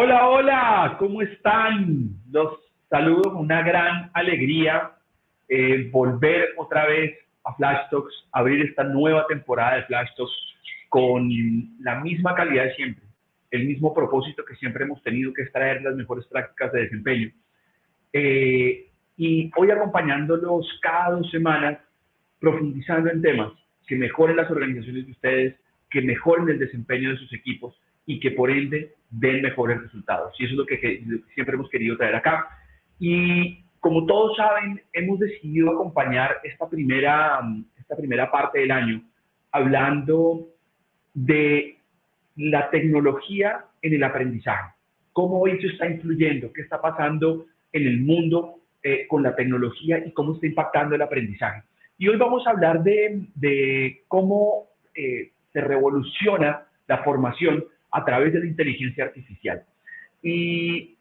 Hola, hola, ¿cómo están? Los saludo con una gran alegría eh, volver otra vez a Flash Talks, abrir esta nueva temporada de Flash Talks con la misma calidad de siempre, el mismo propósito que siempre hemos tenido, que es traer las mejores prácticas de desempeño. Eh, y hoy acompañándolos cada dos semanas, profundizando en temas que mejoren las organizaciones de ustedes, que mejoren el desempeño de sus equipos y que por ende den mejores resultados. Y eso es lo que, siempre hemos querido traer acá. Y como todos saben, hemos decidido acompañar esta primera, esta primera parte del año hablando de la tecnología en el aprendizaje. Cómo eso está influyendo, qué está pasando en el mundo eh, con la tecnología y cómo está impactando el aprendizaje. Y hoy vamos a hablar de, de cómo eh, se revoluciona la formación a través de la inteligencia artificial. Y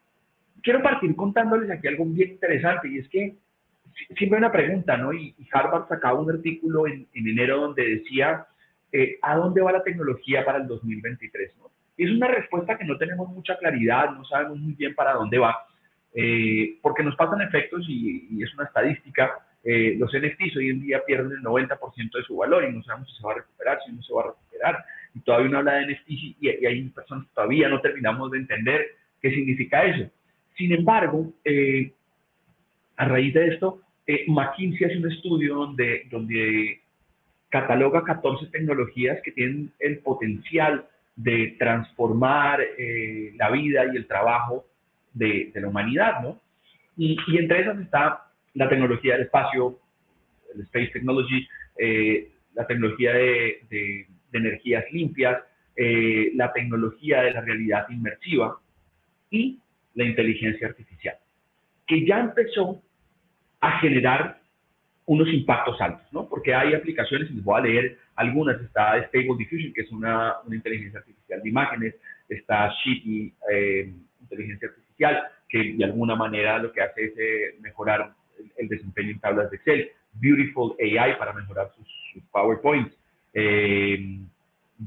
quiero partir contándoles aquí algo bien interesante y es que siempre hay una pregunta, ¿no? Y, Harvard sacaba un artículo en, enero donde decía, eh, ¿a dónde va la tecnología para el 2023? ¿no? Y es una respuesta que no tenemos mucha claridad, no sabemos muy bien para dónde va, eh, porque nos pasan efectos y, es una estadística. eh, los NFTs hoy en día pierden el 90% de su valor y no sabemos si se va a recuperar, si no se va a recuperar. Y todavía uno habla de NFTs y, hay personas que todavía no terminamos de entender qué significa eso. Sin embargo, eh, a raíz de esto, eh, McKinsey hace un estudio donde, donde cataloga 14 tecnologías que tienen el potencial de transformar la vida y el trabajo de, de la humanidad, ¿no? Y, y, entre esas está la tecnología del espacio, el space technology, eh, la tecnología de, de, energías limpias, eh, la tecnología de la realidad inmersiva y la inteligencia artificial, que ya empezó a generar unos impactos altos, ¿no? Porque hay aplicaciones, y les voy a leer algunas, está Stable Diffusion, que es una, una inteligencia artificial de imágenes, está Shitty, eh, inteligencia artificial, que de alguna manera lo que hace es mejorar el desempeño en tablas de Excel, Beautiful AI para mejorar sus, PowerPoints, eh,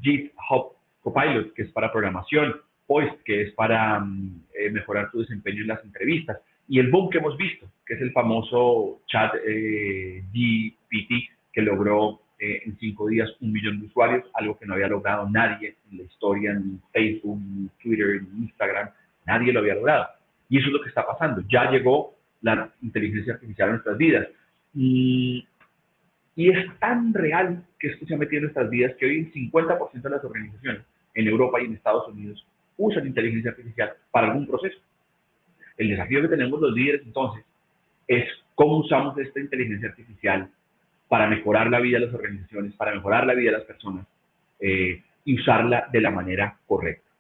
GitHub Copilot, que es para programación, Poist, que es para mm, eh, mejorar su desempeño en las entrevistas, y el boom que hemos visto, que es el famoso chat eh, GPT, que logró eh, en cinco días un millón de usuarios, algo que no había logrado nadie en la historia, ni Facebook, ni Twitter, ni Instagram, nadie lo había logrado. Y eso es lo que está pasando. Ya llegó la inteligencia artificial en nuestras vidas. Y, y es tan real que esto se ha metido en nuestras vidas que hoy el 50% de las organizaciones en Europa y en Estados Unidos usan inteligencia artificial para algún proceso. El desafío que tenemos los líderes entonces es cómo usamos esta inteligencia artificial para mejorar la vida de las organizaciones, para mejorar la vida de las personas eh, y usarla de la manera correcta.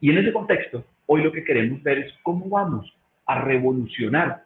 Y en ese contexto, hoy lo que queremos ver es cómo vamos a revolucionar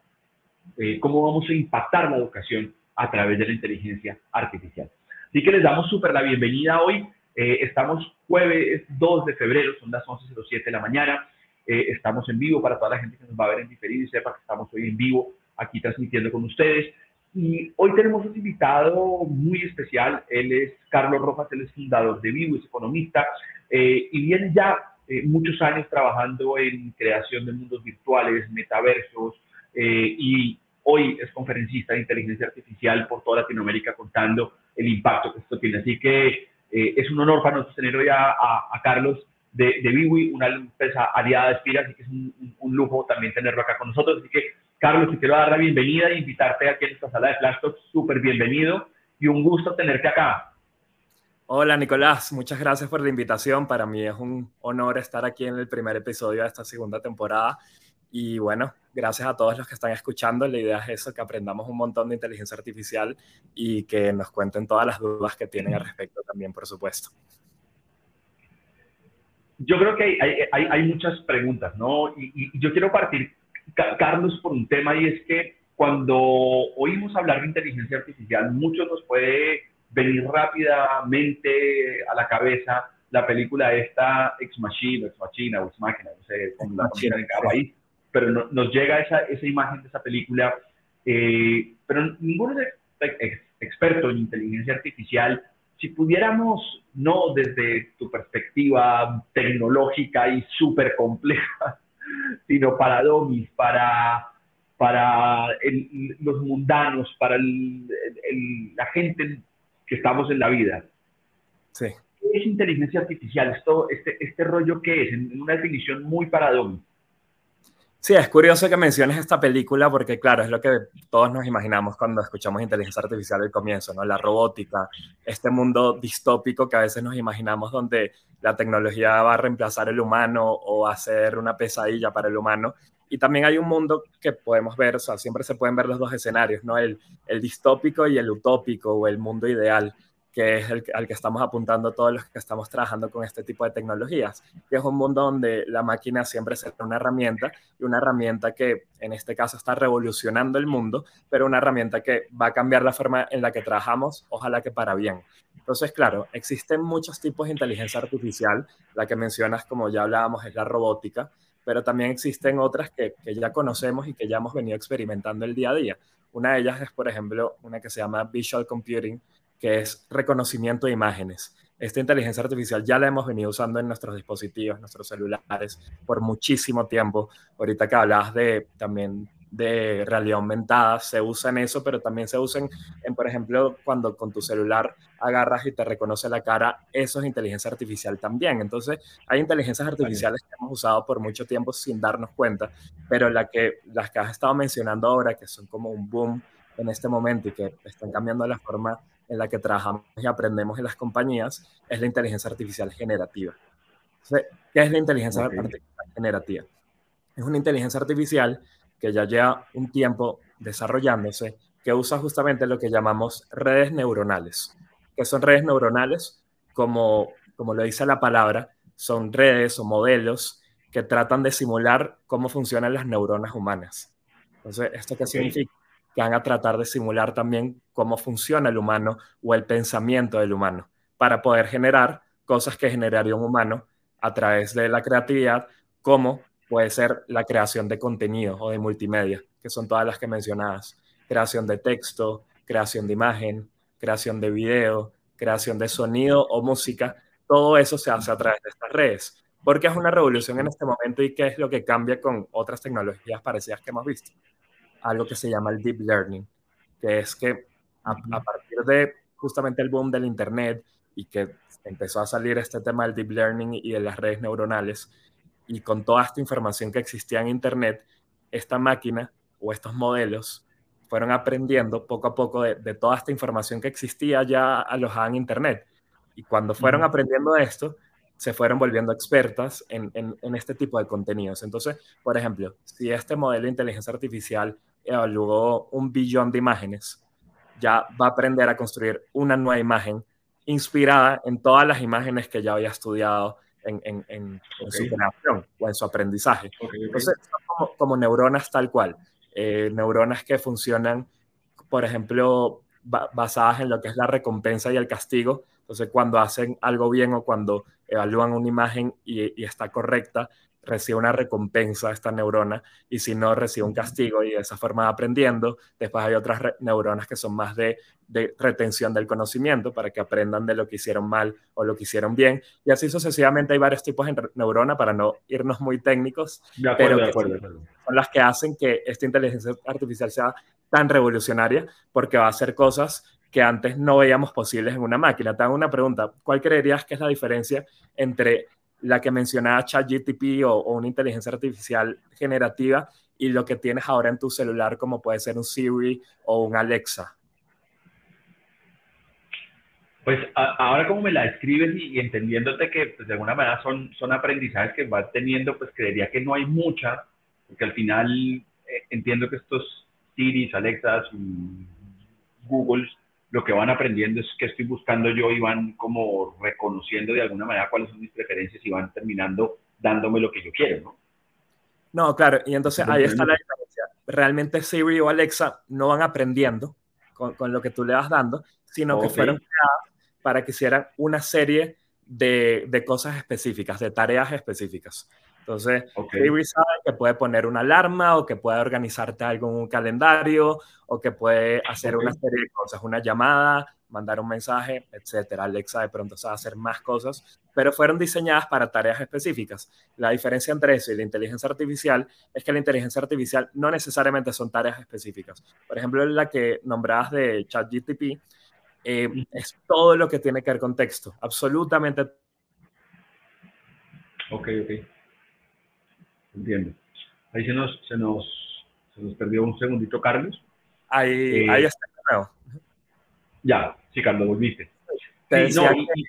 eh, cómo vamos a impactar la educación a través de la inteligencia artificial. Así que les damos súper la bienvenida hoy. Eh, estamos jueves 2 de febrero, son las 11.07 de la mañana. Eh, estamos en vivo para toda la gente que nos va a ver en diferido y sepa que estamos hoy en vivo aquí transmitiendo con ustedes. Y hoy tenemos un invitado muy especial. Él es Carlos Rojas, él es fundador de Vivo, es economista y viene ya eh, muchos años trabajando en creación de mundos virtuales, metaversos, eh, y hoy es conferencista de inteligencia artificial por toda Latinoamérica contando el impacto que esto tiene. Así que eh, es un honor para nosotros tener hoy a, Carlos de, de Biwi, una empresa aliada de Spira, así que es un, lujo también tenerlo acá con nosotros. Así que, Carlos, te quiero dar la bienvenida e invitarte aquí en esta sala de Flash Talks. Súper bienvenido y un gusto tenerte acá. Hola Nicolás, muchas gracias por la invitación. Para mí es un honor estar aquí en el primer episodio de esta segunda temporada. Y bueno, gracias a todos los que están escuchando. La idea es eso, que aprendamos un montón de inteligencia artificial y que nos cuenten todas las dudas que tienen al respecto también, por supuesto. Yo creo que hay, hay, muchas preguntas, ¿no? Y, y, yo quiero partir, Carlos, por un tema y es que cuando oímos hablar de inteligencia artificial, muchos nos puede venir rápidamente a la cabeza la película esta Ex Machina, Ex Machina Ex Máquina, no sé cómo la en cada país, pero nos llega esa, esa imagen de esa película, eh, pero ninguno es experto en inteligencia artificial. Si pudiéramos, no desde tu perspectiva tecnológica y súper compleja, sino para domis, para, para los mundanos, para la gente estamos en la vida. Sí. ¿Qué es inteligencia artificial? Esto, este, este rollo qué es? En, una definición muy paradoja. Sí, es curioso que menciones esta película porque, claro, es lo que todos nos imaginamos cuando escuchamos inteligencia artificial al comienzo, ¿no? La robótica, este mundo distópico que a veces nos imaginamos donde la tecnología va a reemplazar el humano o a ser una pesadilla para el humano. Y también hay un mundo que podemos ver, o sea, siempre se pueden ver los dos escenarios, ¿no? El, el distópico y el utópico o el mundo ideal, que es el al que estamos apuntando todos los que estamos trabajando con este tipo de tecnologías, que es un mundo donde la máquina siempre será una herramienta y una herramienta que en este caso está revolucionando el mundo, pero una herramienta que va a cambiar la forma en la que trabajamos, ojalá que para bien. Entonces, claro, existen muchos tipos de inteligencia artificial, la que mencionas, como ya hablábamos, es la robótica, pero también existen otras que, ya conocemos y que ya hemos venido experimentando el día a día. Una de ellas es, por ejemplo, una que se llama Visual Computing, que es reconocimiento de imágenes. Esta inteligencia artificial ya la hemos venido usando en nuestros dispositivos, nuestros celulares, por muchísimo tiempo. Ahorita que hablabas de también de realidad aumentada se usa en eso, pero también se usa en, por ejemplo, cuando con tu celular agarras y te reconoce la cara, eso es inteligencia artificial también. Entonces, hay inteligencias artificiales que hemos usado por mucho tiempo sin darnos cuenta, pero la que, las que has estado mencionando ahora, que son como un boom en este momento y que están cambiando la forma en la que trabajamos y aprendemos en las compañías, es la inteligencia artificial generativa. ¿Qué es la inteligencia artificial generativa? Es una inteligencia artificial que ya lleva un tiempo desarrollándose, que usa justamente lo que llamamos redes neuronales. que son redes neuronales? Como, como lo dice la palabra, son redes o modelos que tratan de simular cómo funcionan las neuronas humanas. Entonces, ¿esto qué significa? Que van a tratar de simular también cómo funciona el humano o el pensamiento del humano para poder generar cosas que generaría un humano a través de la creatividad, como puede ser la creación de contenido o de multimedia, que son todas las que mencionabas. Creación de texto, creación de imagen, creación de video, creación de sonido o música. Todo eso se hace a través de estas redes. Porque es una revolución en este momento y qué es lo que cambia con otras tecnologías parecidas que hemos visto. Algo que se llama el deep learning, que es que a, a partir de justamente el boom del Internet y que empezó a salir este tema del deep learning y de las redes neuronales, y con toda esta información que existía en Internet, esta máquina o estos modelos fueron aprendiendo poco a poco de, toda esta información que existía ya alojada en Internet. Y cuando fueron aprendiendo esto, se fueron volviendo expertas en, en, este tipo de contenidos. Entonces, por ejemplo, si este modelo de inteligencia artificial evaluó un billón de imágenes, ya va a aprender a construir una nueva imagen inspirada en todas las imágenes que ya había estudiado en, su creación o en su aprendizaje. Entonces, son como, neuronas tal cual, eh, neuronas que funcionan, por ejemplo, basadas en lo que es la recompensa y el castigo. Entonces, cuando hacen algo bien o cuando evalúan una imagen y está correcta, recibe una recompensa esta neurona y si no recibe un castigo y de esa forma aprendiendo. Después hay otras neuronas que son más de, retención del conocimiento para que aprendan de lo que hicieron mal o lo que hicieron bien. Y así sucesivamente hay varios tipos de neurona para no irnos muy técnicos, pero son las que hacen que esta inteligencia artificial sea tan revolucionaria porque va a hacer cosas que antes no veíamos posibles en una máquina. Te hago una pregunta, ¿cuál creerías que es la diferencia entre la que mencionaba ChatGTP o, o una inteligencia artificial generativa y lo que tienes ahora en tu celular como puede ser un Siri o un Alexa? Pues ahora como me la describes y, entendiéndote que pues, de alguna manera son, son aprendizajes que vas teniendo, pues creería que no hay mucha, porque al final eh, entiendo que estos Siris, Alexas, Googles lo que van aprendiendo es que estoy buscando yo y van como reconociendo de alguna manera cuáles son mis preferencias y van terminando dándome lo que yo quiero, ¿no? No, claro, y entonces ahí está la diferencia. Realmente Siri o Alexa no van aprendiendo con, con lo que tú le vas dando, sino que fueron creadas para que hicieran una serie de, de cosas específicas, de tareas específicas. Entonces, Siri sabe que puede poner una alarma o que puede organizarte algo en un calendario o que puede hacer una serie de cosas, una llamada, mandar un mensaje, etcétera. Alexa de pronto sabe hacer más cosas, pero fueron diseñadas para tareas específicas. La diferencia entre eso y la inteligencia artificial es que la inteligencia artificial no necesariamente son tareas específicas. Por ejemplo, la que nombrabas de ChatGTP eh, es todo lo que tiene que ver con texto, absolutamente. Ok, ok. Entiendo. Ahí se nos, se nos, se nos perdió un segundito, Carlos. Ahí, eh, ahí está. Ya, sí, Carlos, volviste.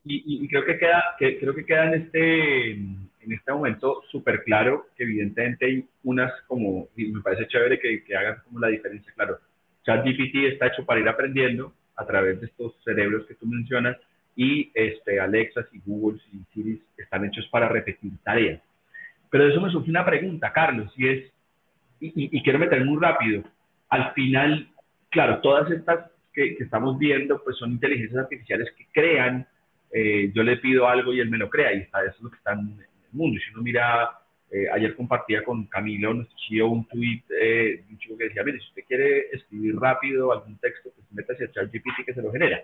y, creo que queda, que, creo que queda en este, en este momento súper claro que evidentemente hay unas como, y me parece chévere que, que hagan como la diferencia, claro. ChatGPT está hecho para ir aprendiendo a través de estos cerebros que tú mencionas y este, Alexa y Google y Siri están hechos para repetir tareas. Pero de eso me surge una pregunta, Carlos, y es, y, quiero meter muy rápido, al final, claro, todas estas que, estamos viendo, pues son inteligencias artificiales que crean, eh, yo le pido algo y él me lo crea, y está, eso es lo que está en el mundo. Y si uno mira, eh, ayer compartía con Camilo, nuestro CEO, un tweet eh, un chico que decía, mire, si usted quiere escribir rápido algún texto, pues meta hacia ChatGPT que se lo genera.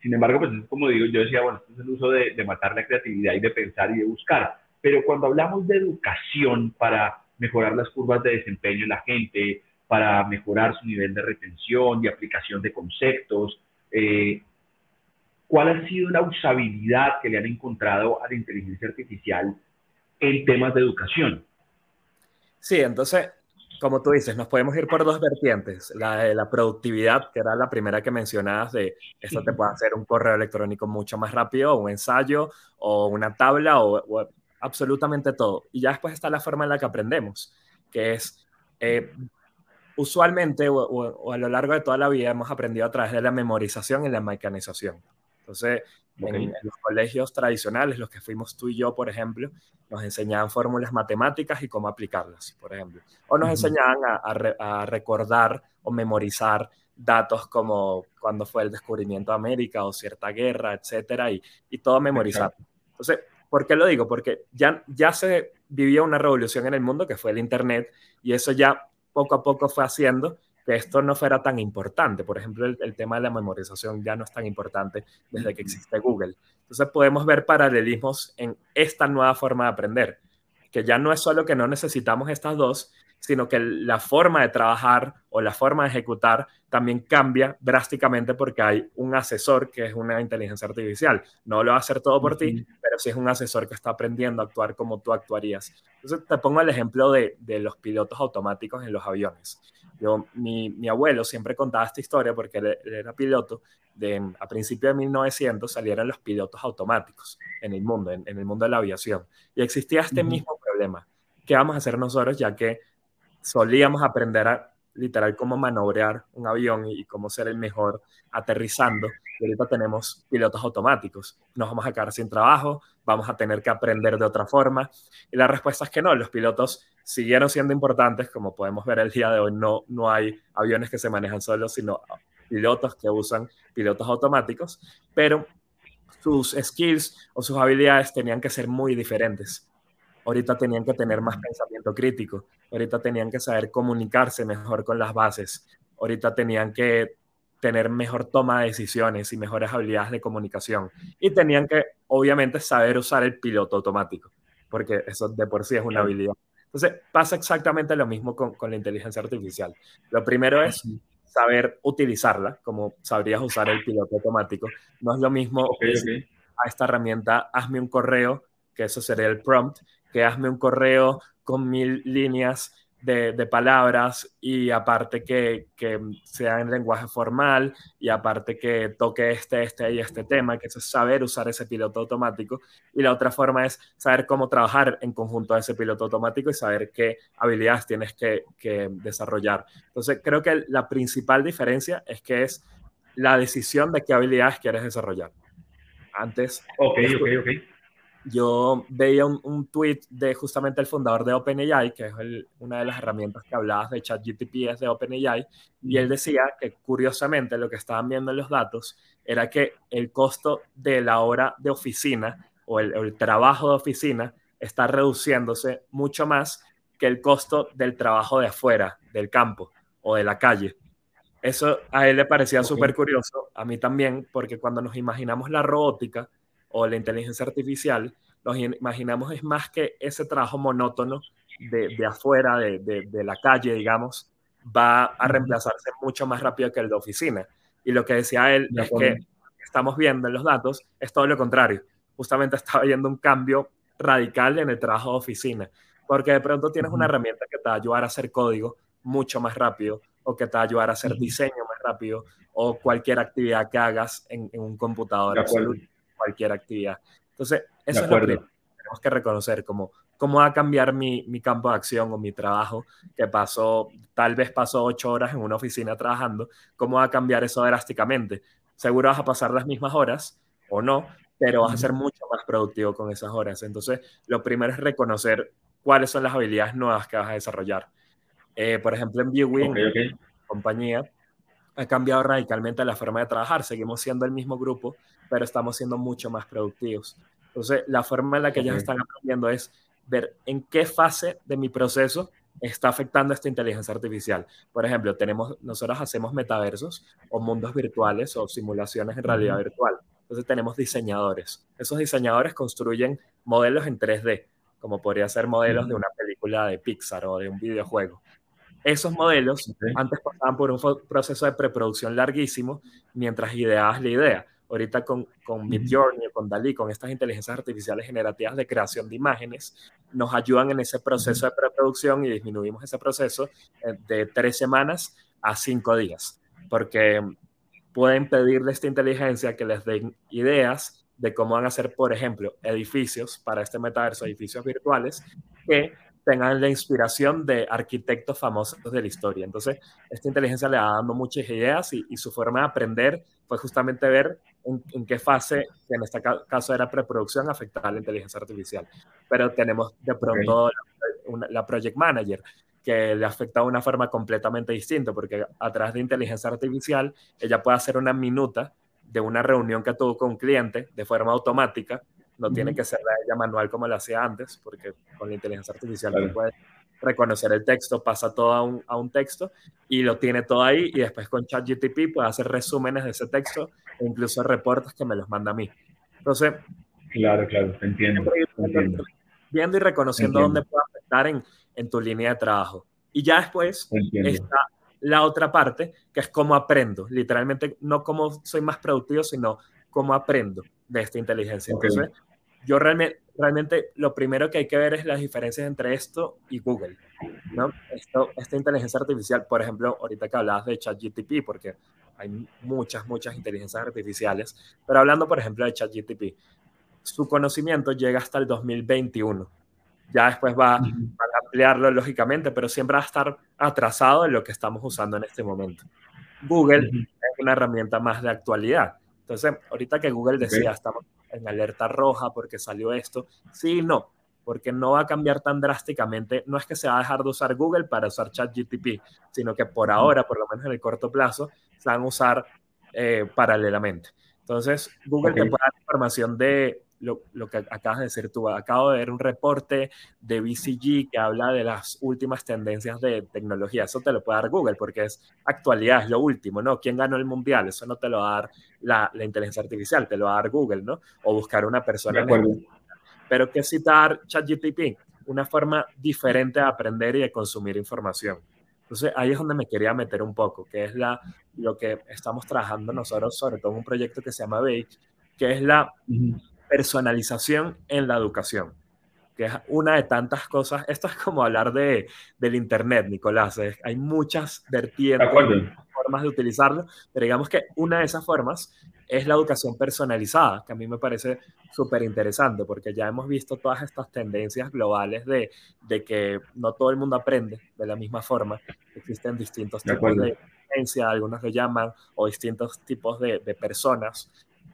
Sin embargo, pues es como digo, yo decía, bueno, esto es el uso de, de matar la creatividad y de pensar y de buscar. Pero cuando hablamos de educación para mejorar las curvas de desempeño en la gente, para mejorar su nivel de retención y aplicación de conceptos. Eh, ¿Cuál ha sido la usabilidad que le han encontrado a la inteligencia artificial en temas de educación? Sí, entonces, como tú dices, nos podemos ir por dos vertientes. La de la productividad, que era la primera que mencionabas, de esto te puede hacer un correo electrónico mucho más rápido, un ensayo, o una tabla, o, absolutamente todo. Y ya después está la forma en la que aprendemos, que es, eh, usualmente o, a lo largo de toda la vida hemos aprendido a través de la memorización y la mecanización. Entonces, en, los colegios tradicionales, los que fuimos tú y yo, por ejemplo, nos enseñaban fórmulas matemáticas y cómo aplicarlas, por ejemplo. O nos enseñaban a, recordar o memorizar datos como cuando fue el descubrimiento de América o cierta guerra, etcétera, y, y todo memorizar. Entonces, ¿por qué lo digo? Porque ya, ya se vivía una revolución en el mundo que fue el Internet y eso ya poco a poco fue haciendo que esto no fuera tan importante. Por ejemplo, el, tema de la memorización ya no es tan importante desde que existe Google. Entonces podemos ver paralelismos en esta nueva forma de aprender, que ya no es solo que no necesitamos estas dos, sino que la forma de trabajar o la forma de ejecutar también cambia drásticamente porque hay un asesor que es una inteligencia artificial. No lo va a hacer todo por ti, pero sí es un asesor que está aprendiendo a actuar como tú actuarías. Entonces te pongo el ejemplo de, de los pilotos automáticos en los aviones. Yo, mi, mi, abuelo siempre contaba esta historia porque él, era piloto. De, a principios de 1900 salieron los pilotos automáticos en el mundo, en, el mundo de la aviación. Y existía este mismo problema. ¿Qué vamos a hacer nosotros ya que solíamos aprender a literal cómo manobrear un avión y, cómo ser el mejor aterrizando. Y ahorita tenemos pilotos automáticos. Nos vamos a quedar sin trabajo, vamos a tener que aprender de otra forma. Y la respuesta es que no, los pilotos siguieron siendo importantes, como podemos ver el día de hoy, no, no hay aviones que se manejan solos, sino pilotos que usan pilotos automáticos, pero sus skills o sus habilidades tenían que ser muy diferentes. Ahorita tenían que tener más pensamiento crítico, ahorita tenían que saber comunicarse mejor con las bases, ahorita tenían que tener mejor toma de decisiones y mejores habilidades de comunicación. Y tenían que, obviamente, saber usar el piloto automático, porque eso de por sí es una habilidad. Entonces, pasa exactamente lo mismo con, con la inteligencia artificial. Lo primero es saber utilizarla, como sabrías usar el piloto automático. No es lo mismo a esta herramienta, hazme un correo, que eso sería el prompt, que hazme un correo con mil líneas de, palabras y aparte que, que, sea en lenguaje formal y aparte que toque este, este y este tema, que eso es saber usar ese piloto automático. Y la otra forma es saber cómo trabajar en conjunto a ese piloto automático y saber qué habilidades tienes que, que desarrollar. Entonces, creo que la principal diferencia es que es la decisión de qué habilidades quieres desarrollar. Antes, ok, ok, ok yo veía un, un, tweet de justamente el fundador de OpenAI, que es una de las herramientas que hablabas de ChatGPT es de OpenAI, y él decía que curiosamente lo que estaban viendo en los datos era que el costo de la hora de oficina o el, el trabajo de oficina está reduciéndose mucho más que el costo del trabajo de afuera, del campo o de la calle. Eso a él le parecía súper curioso, a mí también, porque cuando nos imaginamos la robótica, o la inteligencia artificial, nos imaginamos es más que ese trabajo monótono de, de afuera, de, de, la calle, digamos, va a reemplazarse mucho más rápido que el de oficina. Y lo que decía él es que estamos viendo en los datos es todo lo contrario. Justamente está habiendo un cambio radical en el trabajo de oficina, porque de pronto tienes una herramienta que te va a ayudar a hacer código mucho más rápido o que te va a ayudar a hacer diseño más rápido o cualquier actividad que hagas en, un computador cualquier actividad. Entonces, eso es lo que tenemos que reconocer, como cómo va a cambiar mi, mi, campo de acción o mi trabajo, que pasó, tal vez pasó ocho horas en una oficina trabajando, cómo va a cambiar eso drásticamente. Seguro vas a pasar las mismas horas o no, pero vas a ser mucho más productivo con esas horas. Entonces, lo primero es reconocer cuáles son las habilidades nuevas que vas a desarrollar. Eh, por ejemplo, en Viewing, compañía, ha cambiado radicalmente la forma de trabajar. Seguimos siendo el mismo grupo, pero estamos siendo mucho más productivos. Entonces, la forma en la que ellos están aprendiendo es ver en qué fase de mi proceso está afectando esta inteligencia artificial. Por ejemplo, tenemos, nosotros hacemos metaversos o mundos virtuales o simulaciones en realidad virtual. Entonces tenemos diseñadores. Esos diseñadores construyen modelos en 3D, como podría ser modelos de una película de Pixar o de un videojuego. Esos modelos antes pasaban por un proceso de preproducción larguísimo mientras ideabas la idea. Ahorita con, con Midjourney, con Dalí, con estas inteligencias artificiales generativas de creación de imágenes, nos ayudan en ese proceso de preproducción y disminuimos ese proceso eh, de tres semanas a cinco días, porque pueden pedirle a esta inteligencia que les den ideas de cómo van a hacer, por ejemplo, edificios para este metaverso, edificios virtuales, que tengan la inspiración de arquitectos famosos de la historia. Entonces, esta inteligencia le va dando muchas ideas y, su forma de aprender fue justamente ver en, qué fase, que en este caso era preproducción, afectaba la inteligencia artificial. Pero tenemos de pronto la, Project Manager, que le afecta de una forma completamente distinta, porque a través de inteligencia artificial, ella puede hacer una minuta de una reunión que tuvo con un cliente de forma automática no tiene que ser la ella manual como lo hacía antes, porque con la inteligencia artificial puede reconocer el texto, pasa todo a un, a un, texto y lo tiene todo ahí y después con ChatGTP puede hacer resúmenes de ese texto e incluso reportes que me los manda a mí. Entonces, claro, claro, entiendo. Viendo y reconociendo dónde puede afectar en, en, tu línea de trabajo. Y ya después está la otra parte, que es cómo aprendo. Literalmente, no cómo soy más productivo, sino cómo aprendo de esta inteligencia. Entonces, yo realmente, realmente lo primero que hay que ver es las diferencias entre esto y Google. ¿no? Esto, esta inteligencia artificial, por ejemplo, ahorita que hablabas de ChatGTP, porque hay muchas, muchas inteligencias artificiales, pero hablando, por ejemplo, de ChatGTP, su conocimiento llega hasta el 2021. Ya después va, a ampliarlo, lógicamente, pero siempre va a estar atrasado en lo que estamos usando en este momento. Google es una herramienta más de actualidad. Entonces, ahorita que Google decía, estamos en alerta roja porque salió esto, sí no, porque no va a cambiar tan drásticamente. No es que se va a dejar de usar Google para usar ChatGTP, sino que por ahora, por lo menos en el corto plazo, se van a usar eh, paralelamente. Entonces, Google te puede dar información de lo, lo, que acabas de decir tú. Acabo de ver un reporte de BCG que habla de las últimas tendencias de tecnología. Eso te lo puede dar Google porque es actualidad, es lo último, ¿no? ¿Quién ganó el mundial? Eso no te lo va a dar la, la inteligencia artificial, te lo va a dar Google, ¿no? O buscar una persona. Pero ¿qué citar ChatGPT? Una forma diferente de aprender y de consumir información. Entonces ahí es donde me quería meter un poco, que es la, lo que estamos trabajando nosotros, sobre todo en un proyecto que se llama Bake, que es la personalización en la educación, que es una de tantas cosas. Esto es como hablar de, del Internet, Nicolás. hay muchas vertientes, formas de utilizarlo, pero digamos que una de esas formas es la educación personalizada, que a mí me parece súper interesante, porque ya hemos visto todas estas tendencias globales de, de, que no todo el mundo aprende de la misma forma. Existen distintos tipos de algunos lo llaman, o distintos tipos de, de personas.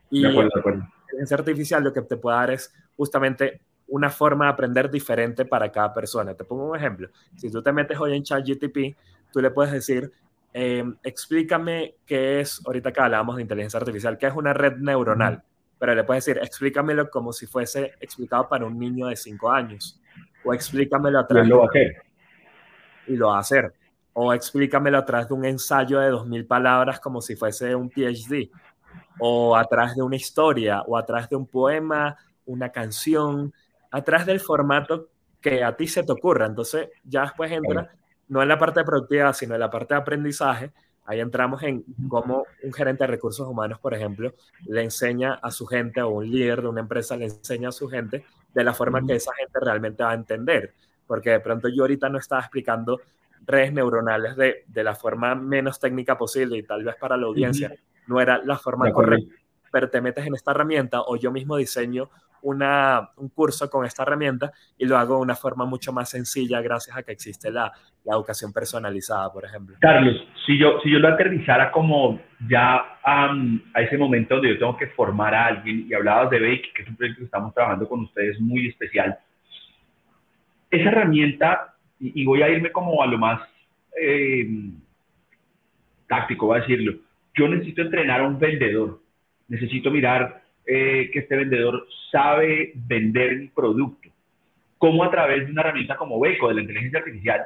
Y, de acuerdo, inteligencia artificial lo que te puede dar es justamente una forma de aprender diferente para cada persona. Te pongo un ejemplo. Si tú te metes hoy en ChatGTP, tú le puedes decir, em, explícame qué es, ahorita que hablábamos de inteligencia artificial, qué es una red neuronal. Pero le puedes decir, explícamelo como si fuese explicado para un niño de 5 años. O explícamelo a través... Y lo va a hacer. Y lo va a hacer. O explícamelo a través de un ensayo de 2.000 palabras como si fuese un PhD o a través de una historia, o a través de un poema, una canción, a través del formato que a ti se te ocurra. Entonces, ya después entra, no en la parte de productividad, sino en la parte de aprendizaje. Ahí entramos en cómo un gerente de recursos humanos, por ejemplo, le enseña a su gente o un líder de una empresa le enseña a su gente de la forma que esa gente realmente va a entender. Porque de pronto yo ahorita no estaba explicando redes neuronales de, de la forma menos técnica posible y tal vez para la audiencia no era la forma correcta, pero te metes en esta herramienta o yo mismo diseño una, un curso con esta herramienta y lo hago de una forma mucho más sencilla gracias a que existe la, la educación personalizada, por ejemplo. Carlos, si yo, si yo lo aterrizara como ya a ese momento donde yo tengo que formar a alguien, y hablabas de Bake, que es un proyecto que estamos trabajando con ustedes muy especial, esa herramienta, y, voy a irme como a lo más eh, táctico, voy a decirlo, yo necesito entrenar a un vendedor, necesito mirar eh, que este vendedor sabe vender mi producto. ¿Cómo a través de una herramienta como Beco, de la inteligencia artificial,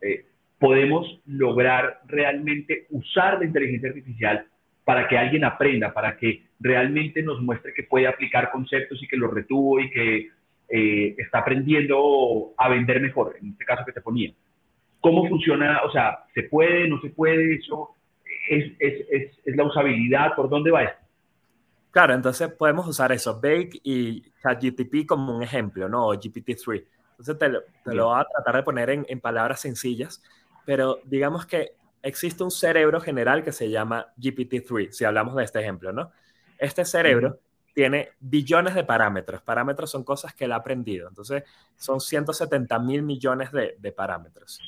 eh, podemos lograr realmente usar la inteligencia artificial para que alguien aprenda, para que realmente nos muestre que puede aplicar conceptos y que los retuvo y que eh, está aprendiendo a vender mejor, en este caso que te ponía. ¿Cómo funciona? O sea, ¿se puede, no se puede? ¿Eso es, es, es, es la usabilidad? ¿Por dónde va esto? Claro, entonces podemos usar eso, Bake y ChatGPT como un ejemplo, ¿no? O GPT-3. Entonces te lo, te lo, voy a tratar de poner en, en, palabras sencillas, pero digamos que existe un cerebro general que se llama GPT-3, si hablamos de este ejemplo, ¿no? Este cerebro uh -huh. tiene billones de parámetros. Parámetros son cosas que él ha aprendido. Entonces, son 170 mil millones de, de parámetros.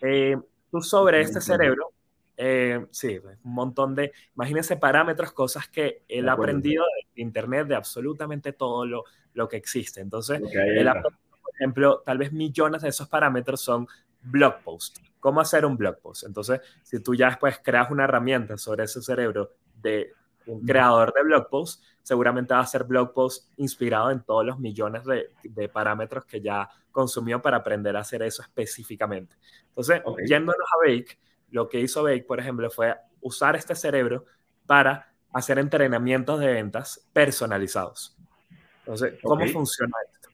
Eh, tú sobre este cerebro eh, sí, un montón de, imagínense parámetros, cosas que él ha aprendido de Internet, de absolutamente todo lo, lo que existe. Entonces, okay, él por ejemplo, tal vez millones de esos parámetros son blog posts. ¿Cómo hacer un blog post? Entonces, si tú ya después creas una herramienta sobre ese cerebro de un creador de blog posts, seguramente va a hacer blog posts inspirado en todos los millones de, de, parámetros que ya consumió para aprender a hacer eso específicamente. Entonces, okay. yéndonos a Bake, lo que hizo Bake, por ejemplo, fue usar este cerebro para hacer entrenamientos de ventas personalizados. Entonces, ¿cómo okay. funciona esto?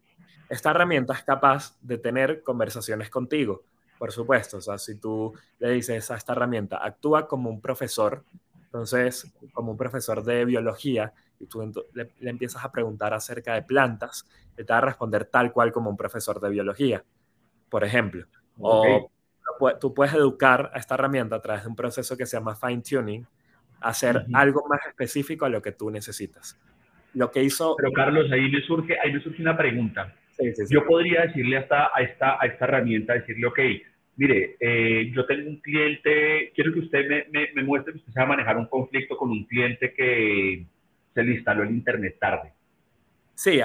Esta herramienta es capaz de tener conversaciones contigo, por supuesto. O sea, si tú le dices a esta herramienta, actúa como un profesor, entonces, como un profesor de biología, y tú le, le empiezas a preguntar acerca de plantas, te va a responder tal cual como un profesor de biología, por ejemplo. Okay. O tú puedes educar a esta herramienta a través de un proceso que se llama fine tuning, hacer uh -huh. algo más específico a lo que tú necesitas. Lo que hizo... Pero Carlos, ahí me surge, ahí me surge una pregunta. Sí, sí, sí. Yo podría decirle a esta, a esta, a esta herramienta, decirle, ok, mire, eh, yo tengo un cliente, quiero que usted me, me, me, muestre que usted sabe manejar un conflicto con un cliente que se le instaló el internet tarde. Sí,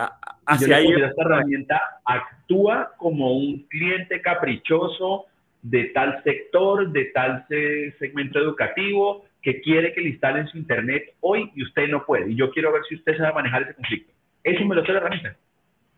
hacia ahí. Esta herramienta actúa como un cliente caprichoso de tal sector, de tal segmento educativo, que quiere que le instalen su internet hoy y usted no puede. Y yo quiero ver si usted sabe manejar ese conflicto. Eso me lo hace la herramienta.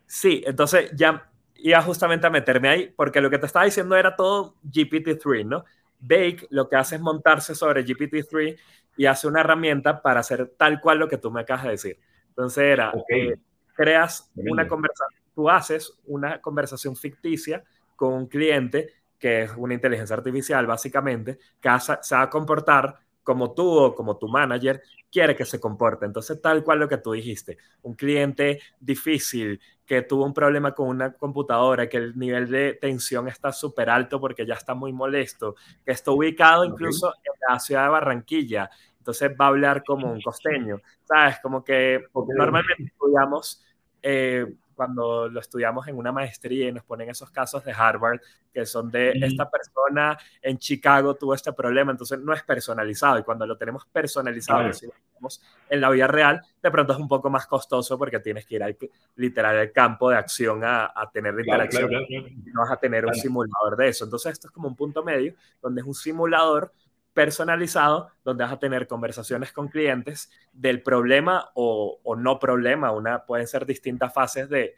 Sí, entonces ya iba justamente a meterme ahí, porque lo que te estaba diciendo era todo GPT-3, ¿no? Bake lo que hace es montarse sobre GPT-3 y hace una herramienta para hacer tal cual lo que tú me acabas de decir. Entonces era, okay. eh, creas Bien. una conversación, tú haces una conversación ficticia con un cliente que es una inteligencia artificial básicamente, que se va a comportar como tú o como tu manager quiere que se comporte. Entonces, tal cual lo que tú dijiste, un cliente difícil que tuvo un problema con una computadora, que el nivel de tensión está súper alto porque ya está muy molesto, que está ubicado okay. incluso en la ciudad de Barranquilla, entonces va a hablar como un costeño, ¿sabes? Como que okay. normalmente estudiamos... Eh, cuando lo estudiamos en una maestría y nos ponen esos casos de Harvard que son de mm. esta persona en Chicago tuvo este problema, entonces no es personalizado y cuando lo tenemos personalizado, claro. si lo tenemos en la vida real, de pronto es un poco más costoso porque tienes que ir al, literal al campo de acción a, a tener la interacción claro, claro, y no vas a tener un simulador de eso. Entonces esto es como un punto medio donde es un simulador personalizado donde vas a tener conversaciones con clientes del problema o, no problema. Una, pueden ser distintas fases de,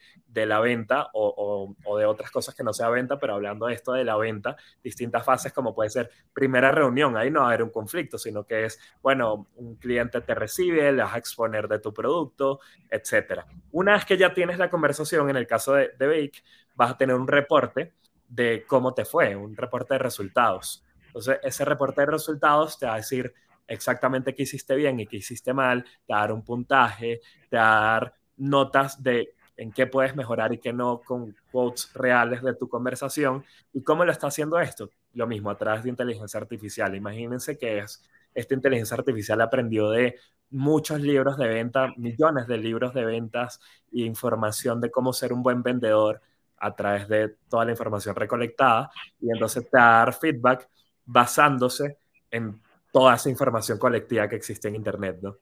la venta o, de otras cosas que no sea venta, pero hablando de esto de la venta, distintas fases como puede ser primera reunión, ahí no va a haber un conflicto, sino que es, bueno, un cliente te recibe, le vas a exponer de tu producto, etc. Una vez que ya tienes la conversación, en el caso de, de Bake, vas a tener un reporte de cómo te fue, un reporte de resultados entonces, ese reporte de resultados te va a decir exactamente qué hiciste bien y qué hiciste mal, te va a dar un puntaje, te va a dar notas de en qué puedes mejorar y qué no con quotes reales de tu conversación. ¿Y cómo lo está haciendo esto? Lo mismo, a través de inteligencia artificial. Imagínense que es, esta inteligencia artificial aprendió de muchos libros de venta, millones de libros de ventas e información de cómo ser un buen vendedor a través de toda la información recolectada y entonces te va a dar feedback basándose en toda esa información colectiva que existe en Internet, ¿no?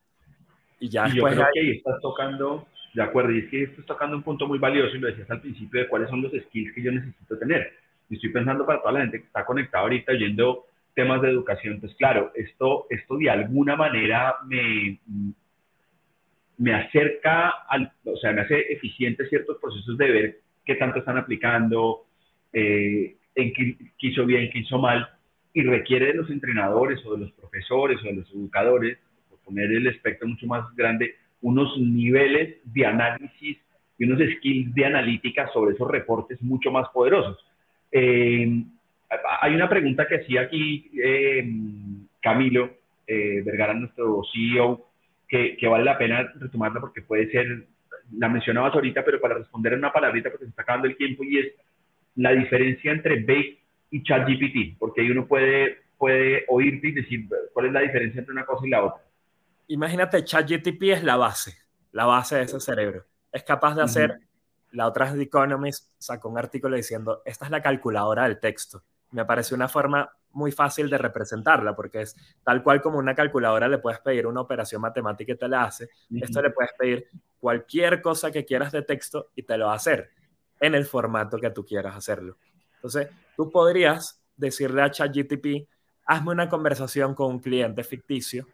Y ya y después... Yo creo que ahí estás tocando, de acuerdo, y es que estás tocando un punto muy valioso, y lo decías al principio, de cuáles son los skills que yo necesito tener. Y estoy pensando para toda la gente que está conectada ahorita oyendo temas de educación, pues claro, esto, esto de alguna manera me, me acerca, al, o sea, me hace eficiente ciertos procesos de ver qué tanto están aplicando, eh, en qué, qué hizo bien, qué hizo mal, y requiere de los entrenadores o de los profesores o de los educadores, por poner el espectro mucho más grande, unos niveles de análisis y unos skills de analítica sobre esos reportes mucho más poderosos. Eh, hay una pregunta que hacía aquí eh, Camilo eh, Vergara, nuestro CEO, que, que, vale la pena retomarla porque puede ser, la mencionabas ahorita, pero para responder en una palabrita porque se está acabando el tiempo y es la diferencia entre Bake y ChatGPT, porque ahí uno puede, puede oírte y decir cuál es la diferencia entre una cosa y la otra. Imagínate, ChatGPT es la base, la base de ese cerebro. Es capaz de hacer, la otra The Economist sacó un artículo diciendo, esta es la calculadora del texto. Me parece una forma muy fácil de representarla, porque es tal cual como una calculadora le puedes pedir una operación matemática y te la hace, esto le puedes pedir cualquier cosa que quieras de texto y te lo va a hacer en el formato que tú quieras hacerlo. Entonces, tú podrías decirle a ChatGTP, hazme una conversación con un cliente ficticio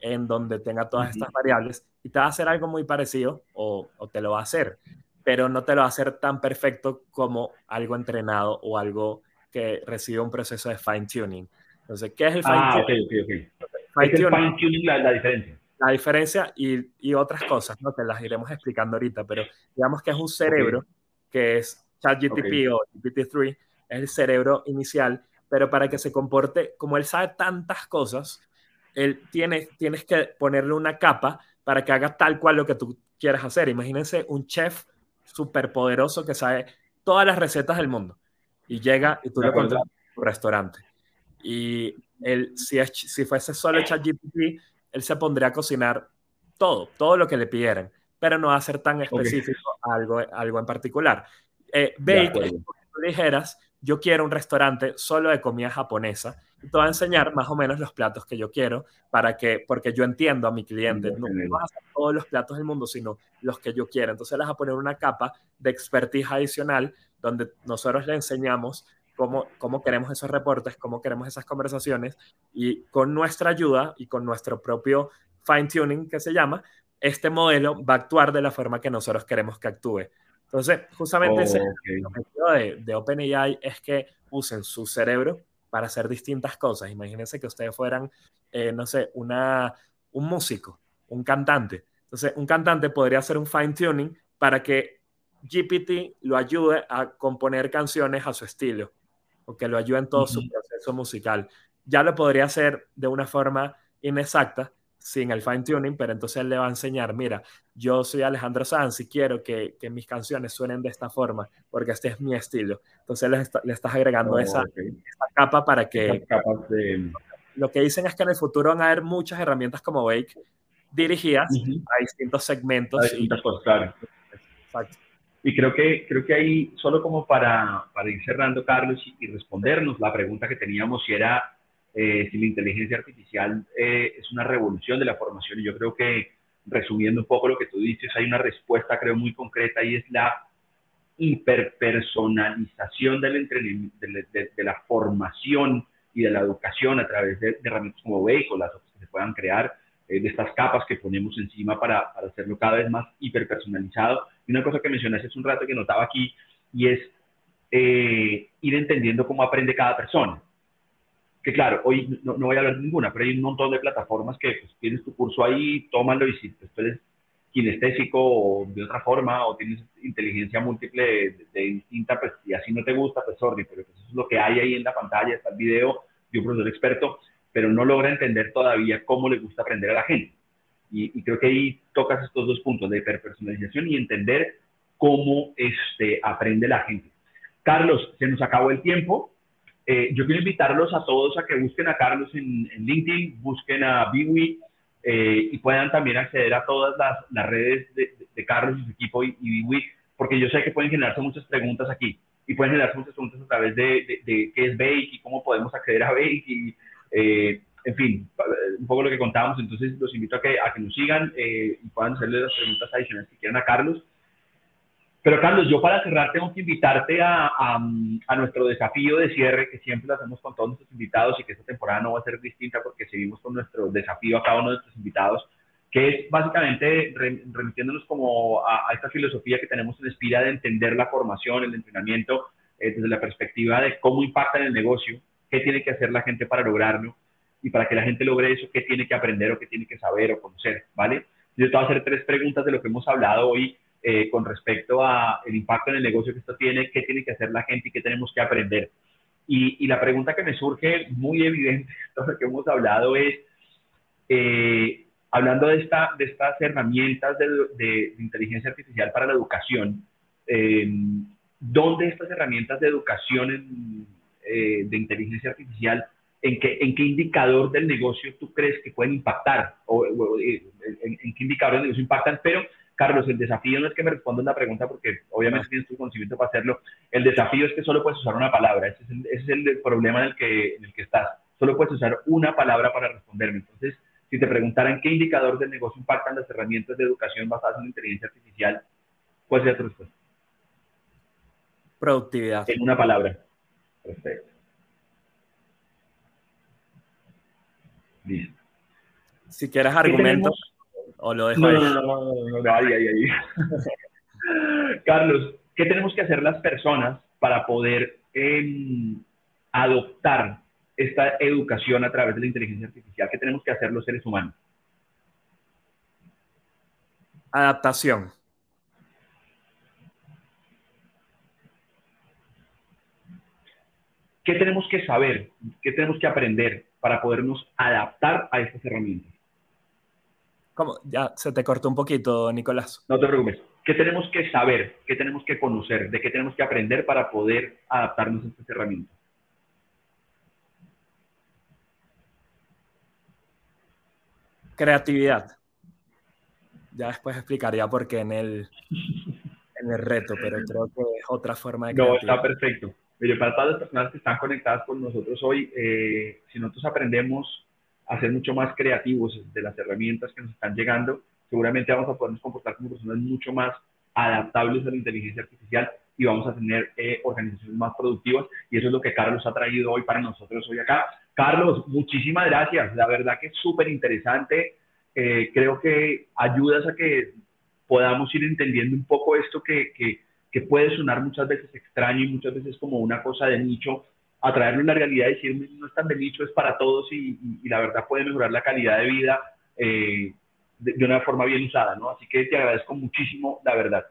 en donde tenga todas estas variables y te va a hacer algo muy parecido o, te lo va a hacer, pero no te lo va a hacer tan perfecto como algo entrenado o algo que recibe un proceso de fine tuning. Entonces, ¿qué es el fine ah, tuning? ok, ok, ok. Fine, tuning, la, la diferencia la diferencia y, y, otras cosas, ¿no? Te las iremos explicando ahorita, pero digamos que es un cerebro que es ChatGTP o GPT-3, es el cerebro inicial, pero para que se comporte, como él sabe tantas cosas, él tiene, tienes que ponerle una capa para que haga tal cual lo que tú quieras hacer. Imagínense un chef súper poderoso que sabe todas las recetas del mundo y llega y tú le contratas en tu restaurante. Y él, si, es, si fuese solo ChatGPT, él se pondría a cocinar todo, todo lo que le pidieran pero no va a ser tan específico algo, algo en particular. Eh, Bake, si tú dijeras, yo quiero un restaurante solo de comida japonesa y te a enseñar más o menos los platos que yo quiero para que, porque yo entiendo a mi cliente, no, vas a hacer todos los platos del mundo, sino los que yo quiero. Entonces le vas a poner una capa de expertise adicional donde nosotros le enseñamos cómo, cómo queremos esos reportes, cómo queremos esas conversaciones y con nuestra ayuda y con nuestro propio fine tuning que se llama, este modelo va a actuar de la forma que nosotros queremos que actúe. Entonces, justamente el objetivo de, de OpenAI es que usen su cerebro para hacer distintas cosas. Imagínense que ustedes fueran, eh, no sé, una, un músico, un cantante. Entonces, un cantante podría hacer un fine tuning para que GPT lo ayude a componer canciones a su estilo o que lo ayude en todo su proceso musical. Ya lo podría hacer de una forma inexacta, sin el fine tuning, pero entonces él le va a enseñar, mira, yo soy Alejandro Sanz y quiero que, que mis canciones suenen de esta forma, porque este es mi estilo. Entonces le, le estás agregando oh, esa, esa, capa para que... Lo que dicen es que en el futuro van a haber muchas herramientas como Bake dirigidas a distintos segmentos. A distintas y... cosas, claro. Exacto. Y creo que, creo que ahí, solo como para, para ir cerrando, Carlos, y, y respondernos la pregunta que teníamos, si era eh, si la inteligencia artificial eh, es una revolución de la formación. Y yo creo que, resumiendo un poco lo que tú dices, hay una respuesta, creo, muy concreta y es la hiperpersonalización del de, de, la formación y de la educación a través de, herramientas como otras que se puedan crear, eh, de estas capas que ponemos encima para, para hacerlo cada vez más hiperpersonalizado. Y una cosa que mencionaste hace un rato que notaba aquí y es ir entendiendo cómo aprende cada persona que claro, hoy no, voy a hablar de ninguna, pero hay un montón de plataformas que pues, tienes tu curso ahí, tómalo y si tú eres kinestésico o de otra forma o tienes inteligencia múltiple de, distinta, pues y así no te gusta, pues sorry, pero pues, eso es lo que hay ahí en la pantalla, está el video de un profesor experto, pero no logra entender todavía cómo le gusta aprender a la gente. Y, y creo que ahí tocas estos dos puntos de hiperpersonalización y entender cómo este, aprende la gente. Carlos, se nos acabó el tiempo. Eh, yo quiero invitarlos a todos a que busquen a Carlos en, LinkedIn, busquen a Biwi eh, y puedan también acceder a todas las, redes de, Carlos y su equipo y, Biwi, porque yo sé que pueden generarse muchas preguntas aquí y pueden generarse muchas preguntas a través de, qué es Bake y cómo podemos acceder a Bake y, eh, en fin, un poco lo que contábamos. Entonces, los invito a que, a que nos sigan y puedan hacerle las preguntas adicionales que quieran a Carlos. Pero Carlos, yo para cerrar tengo que invitarte a, a, nuestro desafío de cierre, que siempre lo hacemos con todos nuestros invitados y que esta temporada no va a ser distinta porque seguimos con nuestro desafío a cada uno de nuestros invitados, que es básicamente remitiéndonos como a, esta filosofía que tenemos en Espira de entender la formación, el entrenamiento, eh, desde la perspectiva de cómo impacta en el negocio, qué tiene que hacer la gente para lograrlo y para que la gente logre eso, qué tiene que aprender o qué tiene que saber o conocer, ¿vale? Yo te voy a hacer tres preguntas de lo que hemos hablado hoy eh, con respecto a el impacto en el negocio que esto tiene, qué tiene que hacer la gente y qué tenemos que aprender. Y, la pregunta que me surge muy evidente, todo lo que hemos hablado es, eh, hablando de, esta, de estas herramientas de, inteligencia artificial para la educación, eh, ¿dónde estas herramientas de educación eh, de inteligencia artificial, en qué, en qué indicador del negocio tú crees que pueden impactar? O, en, en, qué indicador del negocio impactan? Pero Carlos, el desafío no es que me respondan la pregunta porque obviamente tienes tu conocimiento para hacerlo. El desafío es que solo puedes usar una palabra. Ese es el, problema en el, que, en el que estás. Solo puedes usar una palabra para responderme. Entonces, si te preguntaran qué indicador del negocio impactan las herramientas de educación basadas en inteligencia artificial, ¿cuál sería tu respuesta? Productividad. En una palabra. Perfecto. Listo. Si quieres argumentos ¿O lo dejo no, No, no, no, ahí, ahí, ahí. Carlos, ¿qué tenemos que hacer las personas para poder em, adoptar esta educación a través de la inteligencia artificial? ¿Qué tenemos que hacer los seres humanos? Adaptación. ¿Qué tenemos que saber? ¿Qué tenemos que aprender para podernos adaptar a estas herramientas? ¿Cómo? Ya se te cortó un poquito, Nicolás. No te preocupes. ¿Qué tenemos que saber? ¿Qué tenemos que conocer? ¿De qué tenemos que aprender para poder adaptarnos a estas herramientas? Creatividad. Ya después explicaría por qué en el, en el reto, pero creo que es otra forma de No, está perfecto. Mire, para todas las personas que están conectadas con nosotros hoy, eh, si nosotros aprendemos a ser mucho más creativos de las herramientas que nos están llegando, seguramente vamos a podernos comportar como personas mucho más adaptables a la inteligencia artificial y vamos a tener eh, organizaciones más productivas y eso es lo que Carlos ha traído hoy para nosotros hoy acá. Carlos, muchísimas gracias, la verdad que es súper interesante, eh, creo que ayudas a que podamos ir entendiendo un poco esto que, que, que puede sonar muchas veces extraño y muchas veces como una cosa de nicho, a traerlo en la realidad y decir, no es tan de nicho, es para todos y, la verdad puede mejorar la calidad de vida eh, de, una forma bien usada, ¿no? Así que te agradezco muchísimo, la verdad.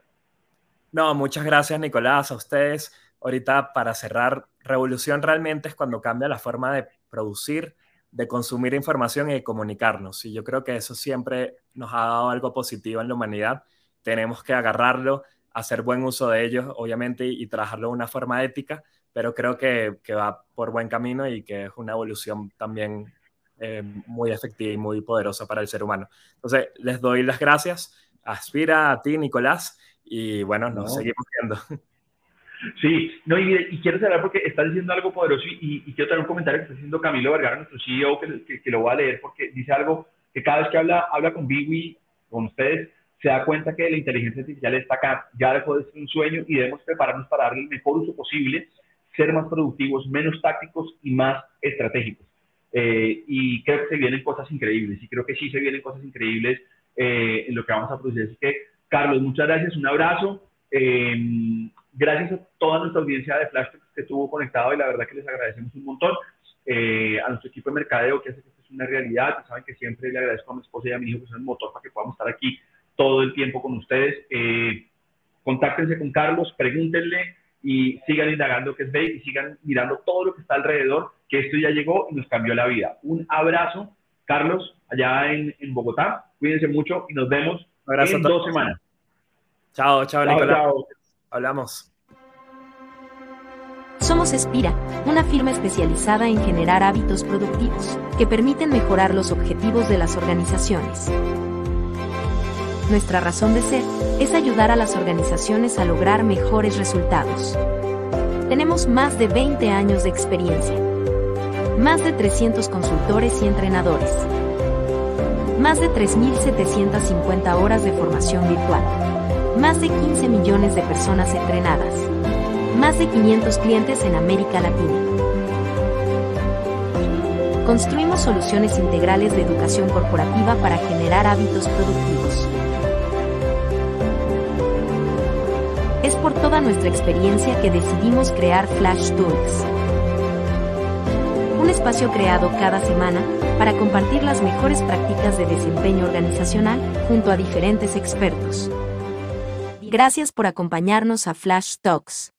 No, muchas gracias, Nicolás, a ustedes. Ahorita, para cerrar, revolución realmente es cuando cambia la forma de producir, de consumir información y de comunicarnos. Y yo creo que eso siempre nos ha dado algo positivo en la humanidad. Tenemos que agarrarlo, hacer buen uso de ello, obviamente, y trabajarlo de una forma ética, pero creo que, que, va por buen camino y que es una evolución también eh, muy efectiva y muy poderosa para el ser humano. Entonces, les doy las gracias Aspira, a ti, Nicolás, y bueno, nos seguimos viendo. Sí, no, y, quiero cerrar porque está diciendo algo poderoso y, quiero tener un comentario que está haciendo Camilo Vergara, nuestro CEO, que, que, lo voy a leer porque dice algo que cada vez que habla, habla con Biwi, con ustedes, se da cuenta que la inteligencia artificial está acá, ya dejó de ser un sueño y debemos prepararnos para darle el mejor uso posible ser más productivos, menos tácticos y más estratégicos. Eh, y creo que se vienen cosas increíbles, y creo que sí se vienen cosas increíbles eh, en lo que vamos a producir. Así que, Carlos, muchas gracias, un abrazo. Eh, gracias a toda nuestra audiencia de Flash que estuvo conectado y la verdad que les agradecemos un montón. a nuestro equipo de mercadeo que hace que esto es una realidad. saben que siempre le agradezco a mi esposa y a mi hijo que son el motor para que podamos estar aquí todo el tiempo con ustedes. contáctense con Carlos, pregúntenle y sigan indagando que es Bake y sigan mirando todo lo que está alrededor, que esto ya llegó y nos cambió la vida. Un abrazo, Carlos, allá en, en Bogotá. Cuídense mucho y nos vemos en dos semanas. Chao, chao, Nicolás. Hablamos. Somos Espira, una firma especializada en generar hábitos productivos que permiten mejorar los objetivos de las organizaciones. Nuestra razón de ser es ayudar a las organizaciones a lograr mejores resultados. Tenemos más de 20 años de experiencia. Más de 300 consultores y entrenadores. Más de 3.750 horas de formación virtual. Más de 15 millones de personas entrenadas. Más de 500 clientes en América Latina. Construimos soluciones integrales de educación corporativa para generar hábitos productivos. por toda nuestra experiencia que decidimos crear Flash Talks. Un espacio creado cada semana para compartir las mejores prácticas de desempeño organizacional junto a diferentes expertos. Gracias por acompañarnos a Flash Talks.